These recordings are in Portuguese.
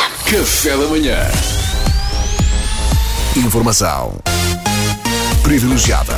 Café da manhã. Informação privilegiada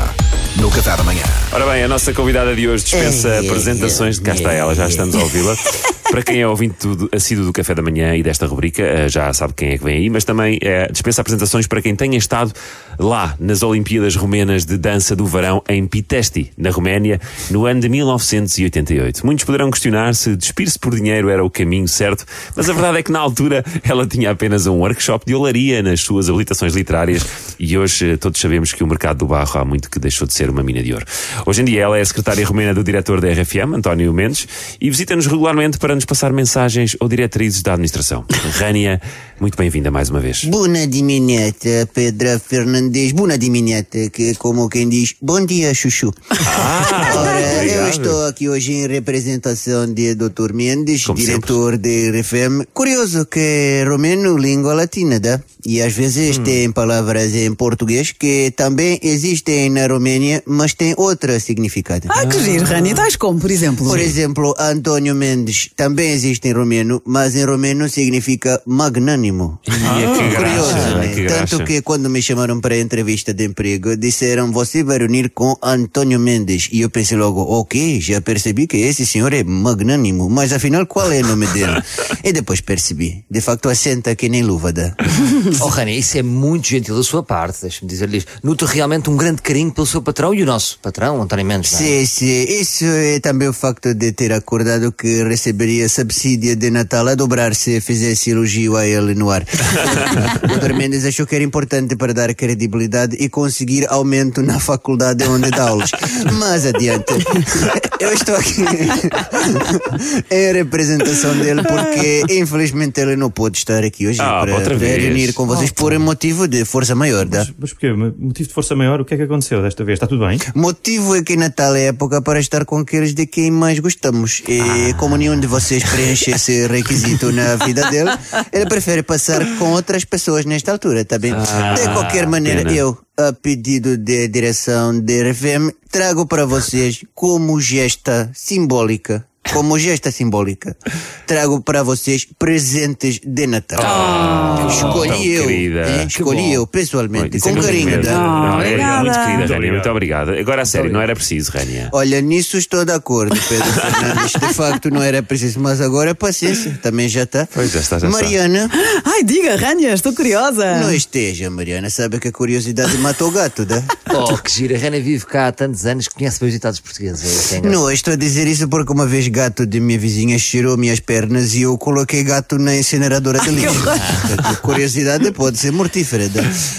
no Café da manhã. Ora bem, a nossa convidada de hoje dispensa apresentações. ei, Cá está ela, já estamos a ouvi-la. Para quem é ouvinte do, assíduo do Café da Manhã e desta rubrica, eh, já sabe quem é que vem aí, mas também eh, dispensa apresentações para quem tenha estado lá nas Olimpíadas Romenas de Dança do Verão em Pitesti, na Roménia, no ano de 1988. Muitos poderão questionar se despir-se por dinheiro era o caminho certo, mas a verdade é que na altura ela tinha apenas um workshop de olaria nas suas habilitações literárias e hoje eh, todos sabemos que o mercado do barro há muito que deixou de ser uma mina de ouro. Hoje em dia ela é a secretária romena do diretor da RFM, António Mendes, e visita-nos regularmente para nos passar mensagens ou diretrizes da administração. Rania, muito bem-vinda mais uma vez. Bună dimineața, Pedra Fernandes. Bună dimineața, que como quem diz, bom dia, Chuchu. Ah, Ora, eu estou aqui hoje em representação de Dr. Mendes, Como diretor de RFM. Curioso que é romeno, língua latina, tá? E às vezes Hum. tem palavras em português que também existem na Romênia, mas têm outro significado. Ah, que giro, Rani. Tais como, por exemplo? Por exemplo, Antônio Mendes também existe em romeno, mas em romeno significa magnânimo. Ah, Curioso, graça, né? que Tanto graça. que quando me chamaram para a entrevista de emprego, disseram você vai reunir com Antônio Mendes. E eu pensei logo, ok, já percebi que esse senhor é magnânimo, mas afinal qual é o nome dele? e depois percebi, de facto assenta que nem luva dá. Oh, Rani, isso é muito gentil da sua parte, deixa-me dizer-lhe isto. Noto realmente um grande carinho pelo seu patrão e o nosso patrão, António Mendes. é? Sim, sim. Isso é também o facto de ter acordado que receberia subsídio de Natal a dobrar se fizesse elogio a ele no ar. o Dr. Mendes achou que era importante para dar credibilidade e conseguir aumento na faculdade onde dá aulas. Mas adiante. Eu estou aqui em representação dele porque infelizmente ele não pôde estar aqui hoje Ah, para, para reunir com vocês por motivo de força maior, tá? Mas porquê? Motivo de força maior, o que é que aconteceu desta vez? Está tudo bem? Motivo é que Natal é época para estar com aqueles de quem mais gostamos. E como nenhum de vocês preenche esse requisito na vida dele, ele prefere passar com outras pessoas nesta altura, tá bem? de qualquer maneira, pena. eu, a pedido de direção de RFM, trago para vocês como gesta simbólica. Como gesta simbólica, trago para vocês presentes de Natal. Escolhi tão eu, querida. escolhi eu pessoalmente, Isso é com carinho. mesmo. Não, é obrigada. muito querida, Rania, muito obrigado. obrigado. Agora, a sério, não era preciso, Rania. Olha, nisso estou de acordo, Pedro Fernandes. De facto, não era preciso, mas agora paciência, também já está. Pois, já está, já está. Mariana, Ai, diga, Rania, estou curiosa. não esteja, Mariana. Sabe que a curiosidade mata o gato, dá? Oh, que gira. A Rani vive cá há tantos anos que conhece bem os ditados portugueses. É, é. Não, estou a dizer isso porque uma vez gato de minha vizinha cheirou minhas pernas e eu coloquei gato na incineradora de lixo. Portanto, curiosidade pode ser mortífera.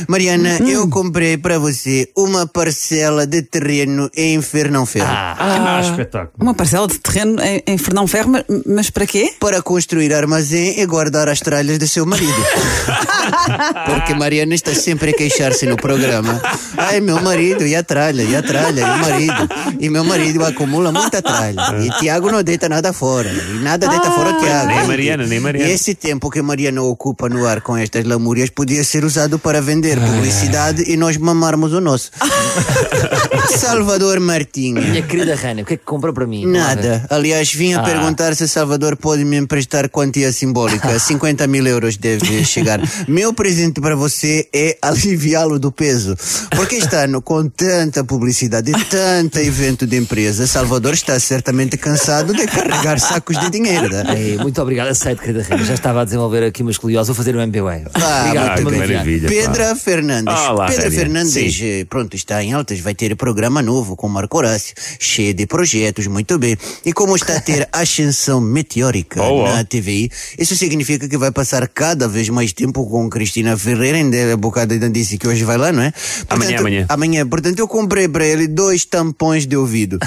Mariana, eu comprei para você uma parcela de terreno em Fernão Ferro. Ah, espetáculo. Uma parcela de terreno em, em Fernão Ferro, mas, mas para quê? para construir armazém e guardar as tralhas do seu marido. Porque Mariana está sempre a queixar-se no programa. Ai, meu marido, e a tralha, e a tralha, e o marido. E meu marido acumula muita tralha. E Tiago não deita nada fora. E nada deita fora o Tiago. Nem Mariana, nem Mariana. E esse tempo que Mariana ocupa no ar com estas lamúrias podia ser usado para vender publicidade e nós mamarmos o nosso. Salvador Martinha. Minha querida Rani, o que é que compra para mim? Nada. Aliás, vim a perguntar se Salvador pode me emprestar quantia simbólica. 50 mil euros deve chegar. Meu presente para você é aliviá-lo do peso. Porque este ano, com tanta publicidade e tanto evento de empresa, Salvador está certamente cansado de carregar sacos de dinheiro. né? Ei, muito obrigado, aceito, querida Rani. Já estava a desenvolver aqui uma escoliose, vou fazer um MBA. Ah, obrigado Ah, aliviar. maravilha. pá. Pedra Fernandes. Olá, Pedra Rénia. Fernandes, Sim. eh, pronto, está em altas, vai ter programa novo com Marco Horácio, cheio de projetos, muito bem. E como está a ter ascensão meteórica Oh, oh. na TVI, isso significa que vai passar cada vez mais tempo com Cristina Ferreira, ainda há bocado ainda disse que hoje vai lá, não é? Amanhã, amanhã. Amanhã, portanto, eu comprei para ele dois tampões de ouvido.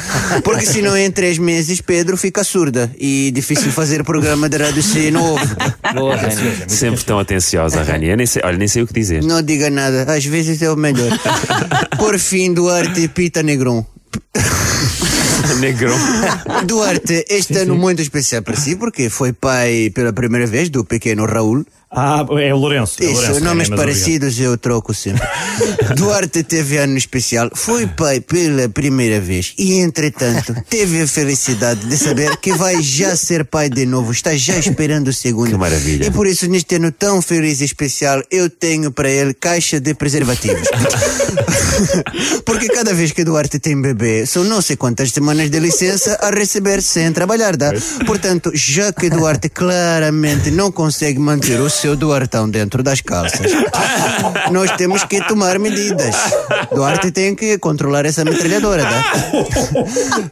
Porque senão em três meses Pedro fica surda e difícil fazer programa de rádio se não ouve. Boa, Rani. Sempre tão atenciosa, Rania. Nem sei, olha, nem sei o que dizer. Não diga nada, às vezes é o melhor. Por fim, Duarte Pita Negron. Negrão. Duarte, este ano muito especial para si, porque foi pai pela primeira vez do pequeno Raul. Ah, é o Lourenço. é o Isso, Lourenço, nomes é, parecidos eu troco sempre. Duarte teve ano especial, foi pai pela primeira vez e, entretanto, teve a felicidade de saber que vai já ser pai de novo, está já esperando o segundo. Que maravilha. E por isso, neste ano tão feliz e especial, eu tenho para ele caixa de preservativos. Porque cada vez que Duarte tem bebê, são não sei quantas semanas de licença a receber sem trabalhar, dá? Portanto, já que Duarte claramente não consegue manter o seu Duartão dentro das calças, nós temos que tomar medidas. Duarte tem que controlar essa metralhadora, tá?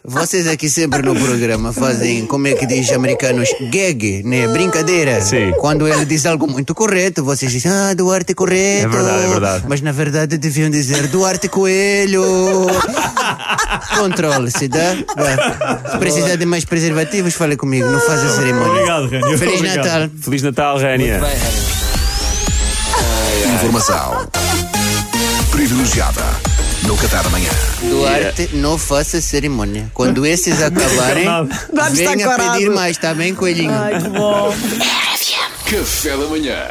Vocês aqui sempre no programa fazem, como é que diz americanos, gag, né? Brincadeira. Sim. Quando ele diz algo muito correto, vocês dizem, ah, Duarte correto. É verdade, é verdade. Mas na verdade deviam dizer Duarte Coelho. Controle-se, dá? Vá. Se precisar de mais preservativos, fale comigo, não faz a cerimônia. Obrigado, Rânio. Feliz Obrigado. Natal. Feliz Natal, Rania. Informação privilegiada no Qatar Amanhã. Duarte, não faça cerimônia. Quando esses acabarem, está venha pedir mais, tá bem, coelhinho? Ai, que bom. Café da Manhã.